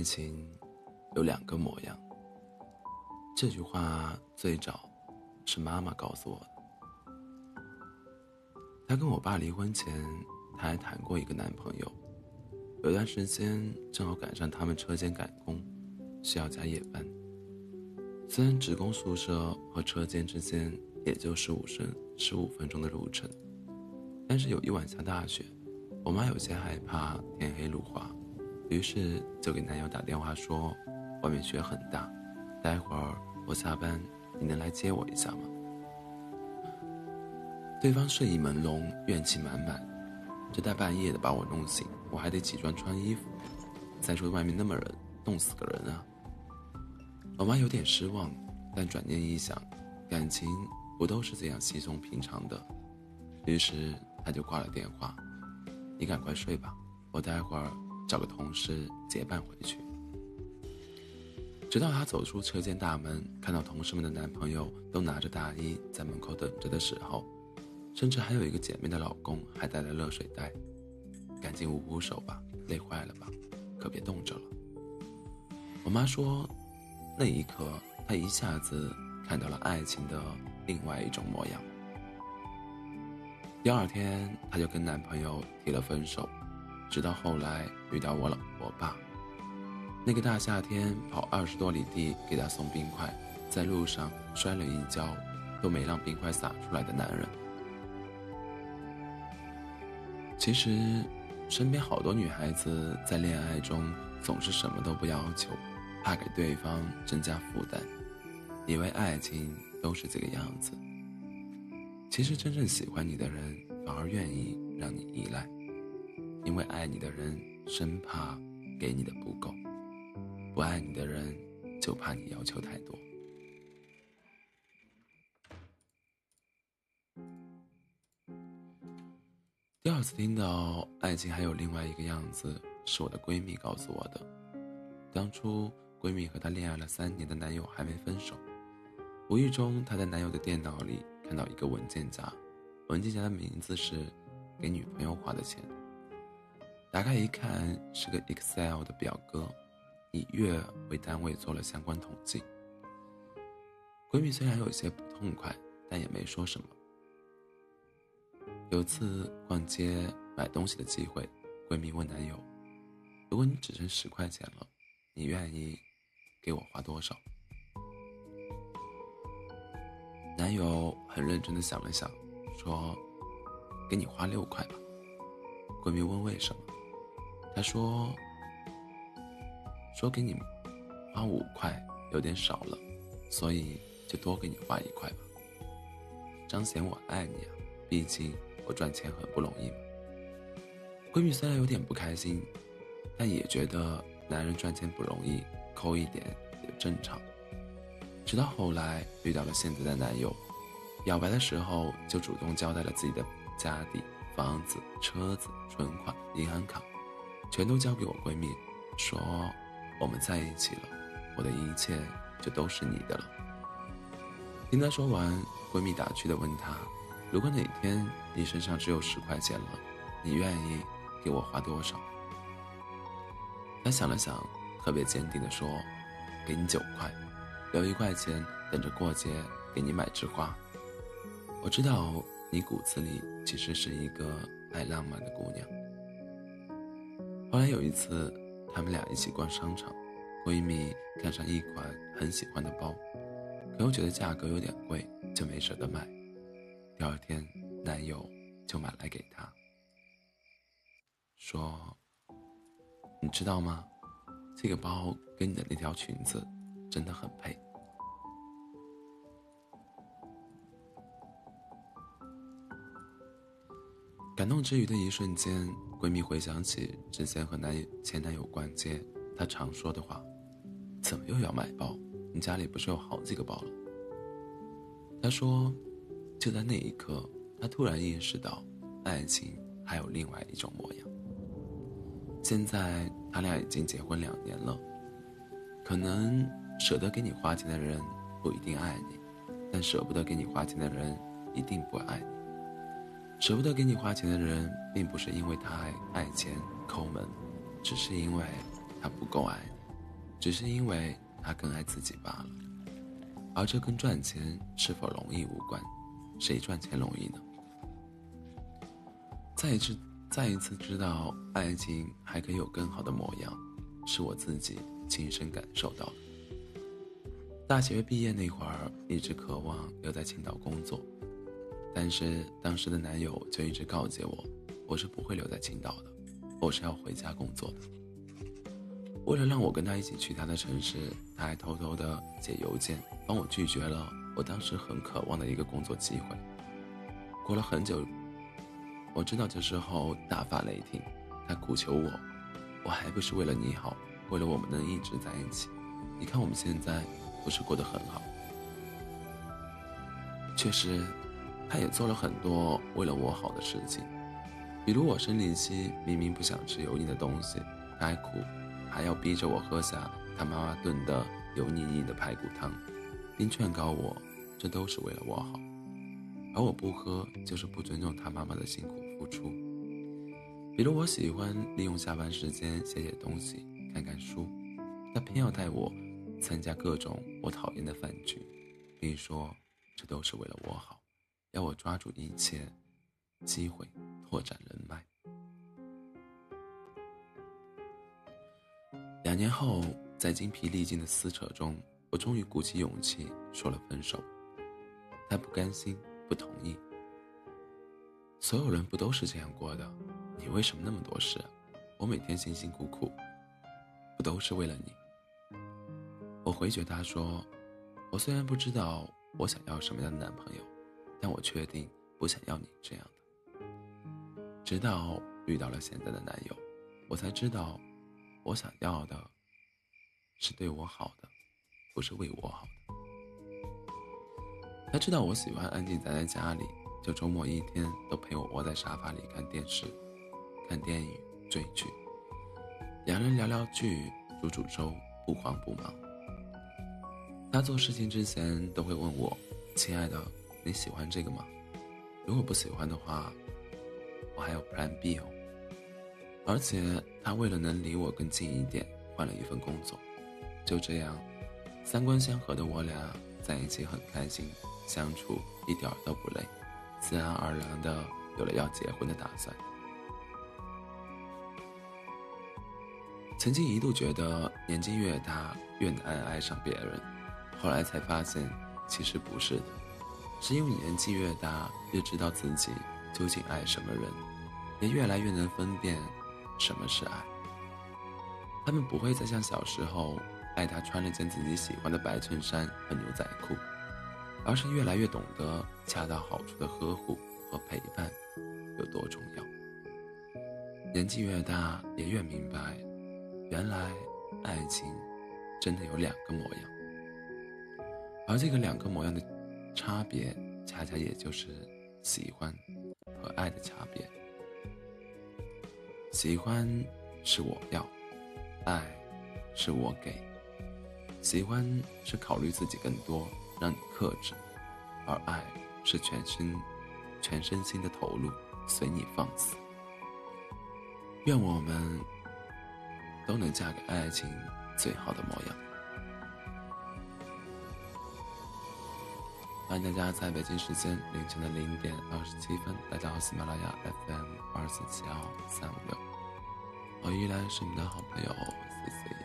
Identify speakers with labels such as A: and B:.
A: 爱情有两个模样。这句话最早是妈妈告诉我的。她跟我爸离婚前，她还谈过一个男朋友。有段时间正好赶上他们车间赶工，需要加夜班。虽然职工宿舍和车间之间也就十五分十五分钟的路程，但是有一晚下大雪，我妈有些害怕天黑路滑。于是就给男友打电话说，外面雪很大，待会儿我下班，你能来接我一下吗？对方睡意朦胧，怨气满满，这大半夜的把我弄醒，我还得起床穿衣服。再说外面那么冷，冻死个人啊！我妈有点失望，但转念一想，感情不都是这样稀松平常的？于是她就挂了电话。你赶快睡吧，我待会儿。找个同事结伴回去，直到她走出车间大门，看到同事们的男朋友都拿着大衣在门口等着的时候，甚至还有一个姐妹的老公还带了热水袋，赶紧捂捂手吧，累坏了吧，可别冻着了。我妈说，那一刻她一下子看到了爱情的另外一种模样。第二天，她就跟男朋友提了分手。直到后来遇到我老我爸，那个大夏天跑二十多里地给他送冰块，在路上摔了一跤，都没让冰块洒出来的男人。其实，身边好多女孩子在恋爱中总是什么都不要求，怕给对方增加负担，以为爱情都是这个样子。其实，真正喜欢你的人反而愿意让你依赖。因为爱你的人生怕给你的不够，不爱你的人就怕你要求太多。第二次听到爱情还有另外一个样子，是我的闺蜜告诉我的。当初闺蜜和她恋爱了三年的男友还没分手，无意中她在男友的电脑里看到一个文件夹，文件夹的名字是给女朋友花的钱。打开一看，是个 Excel 的表格，以月为单位做了相关统计。闺蜜虽然有些不痛快，但也没说什么。有次逛街买东西的机会，闺蜜问男友：“如果你只剩十块钱了，你愿意给我花多少？”男友很认真的想了想，说：“给你花六块吧。”闺蜜问为什么？他说：“说给你花五块有点少了，所以就多给你花一块吧，彰显我爱你啊！毕竟我赚钱很不容易嘛。”闺蜜虽然有点不开心，但也觉得男人赚钱不容易，抠一点也正常。直到后来遇到了现在的男友，表白的时候就主动交代了自己的家底、房子、车子、存款、银行卡。全都交给我闺蜜，说我们在一起了，我的一切就都是你的了。听她说完，闺蜜打趣的问她：“如果哪天你身上只有十块钱了，你愿意给我花多少？”她想了想，特别坚定的说：“给你九块，留一块钱等着过节给你买枝花。”我知道你骨子里其实是一个爱浪漫的姑娘。后来有一次，他们俩一起逛商场，闺蜜看上一款很喜欢的包，可又觉得价格有点贵，就没舍得买。第二天，男友就买来给她，说：“你知道吗？这个包跟你的那条裙子真的很配。”感动之余的一瞬间，闺蜜回想起之前和男前男友逛街，她常说的话：“怎么又要买包？你家里不是有好几个包了？”她说：“就在那一刻，她突然意识到，爱情还有另外一种模样。现在他俩已经结婚两年了，可能舍得给你花钱的人不一定爱你，但舍不得给你花钱的人一定不爱你。”舍不得给你花钱的人，并不是因为他爱爱钱抠门，只是因为他不够爱你。只是因为他更爱自己罢了。而这跟赚钱是否容易无关，谁赚钱容易呢？再一次，再一次知道爱情还可以有更好的模样，是我自己亲身感受到的。大学毕业那会儿，一直渴望留在青岛工作，但是当时的男友就一直告诫我，我是不会留在青岛的，我是要回家工作的。为了让我跟他一起去他的城市，他还偷偷的写邮件帮我拒绝了我当时很渴望的一个工作机会。过了很久，我知道这时候大发雷霆，他苦求我，我还不是为了你好，为了我们能一直在一起。你看我们现在不是过得很好？确实，他也做了很多为了我好的事情，比如我生理期明明不想吃油腻的东西，他还苦。还要逼着我喝下他妈妈炖的油腻腻的排骨汤，并劝告我，这都是为了我好，而我不喝就是不尊重他妈妈的辛苦付出。比如我喜欢利用下班时间写写东西、看看书，他偏要带我参加各种我讨厌的饭局，并说这都是为了我好，要我抓住一切机会拓展人脉。两年后，在精疲力尽的撕扯中，我终于鼓起勇气说了分手。他不甘心，不同意。所有人不都是这样过的？你为什么那么多事？我每天辛辛苦苦，不都是为了你？我回绝他说：“我虽然不知道我想要什么样的男朋友，但我确定不想要你这样的。”直到遇到了现在的男友，我才知道。我想要的，是对我好的，不是为我好的。他知道我喜欢安静宅在家里，就周末一天都陪我窝在沙发里看电视、看电影、追剧。两人聊聊剧、煮煮粥，不慌不忙。他做事情之前都会问我：“亲爱的，你喜欢这个吗？如果不喜欢的话，我还有 Plan B 哦。”而且他为了能离我更近一点，换了一份工作。就这样，三观相合的我俩在一起很开心，相处一点都不累，自然而然的有了要结婚的打算。曾经一度觉得年纪越大越难爱上别人，后来才发现其实不是的，是因为年纪越大越知道自己究竟爱什么人，也越来越能分辨。什么是爱？他们不会再像小时候爱他穿了件自己喜欢的白衬衫和牛仔裤，而是越来越懂得恰到好处的呵护和陪伴有多重要。年纪越大，也越明白，原来爱情真的有两个模样，而这个两个模样的差别，恰恰也就是喜欢和爱的差别。喜欢是我要，爱是我给。喜欢是考虑自己更多，让你克制；而爱是全身、全身心的投入，随你放肆。愿我们都能嫁给爱情最好的模样。欢迎大家在北京时间凌晨的零点二十七分来到喜马拉雅 FM 二四七幺三五六，我依然是你的好朋友 C C。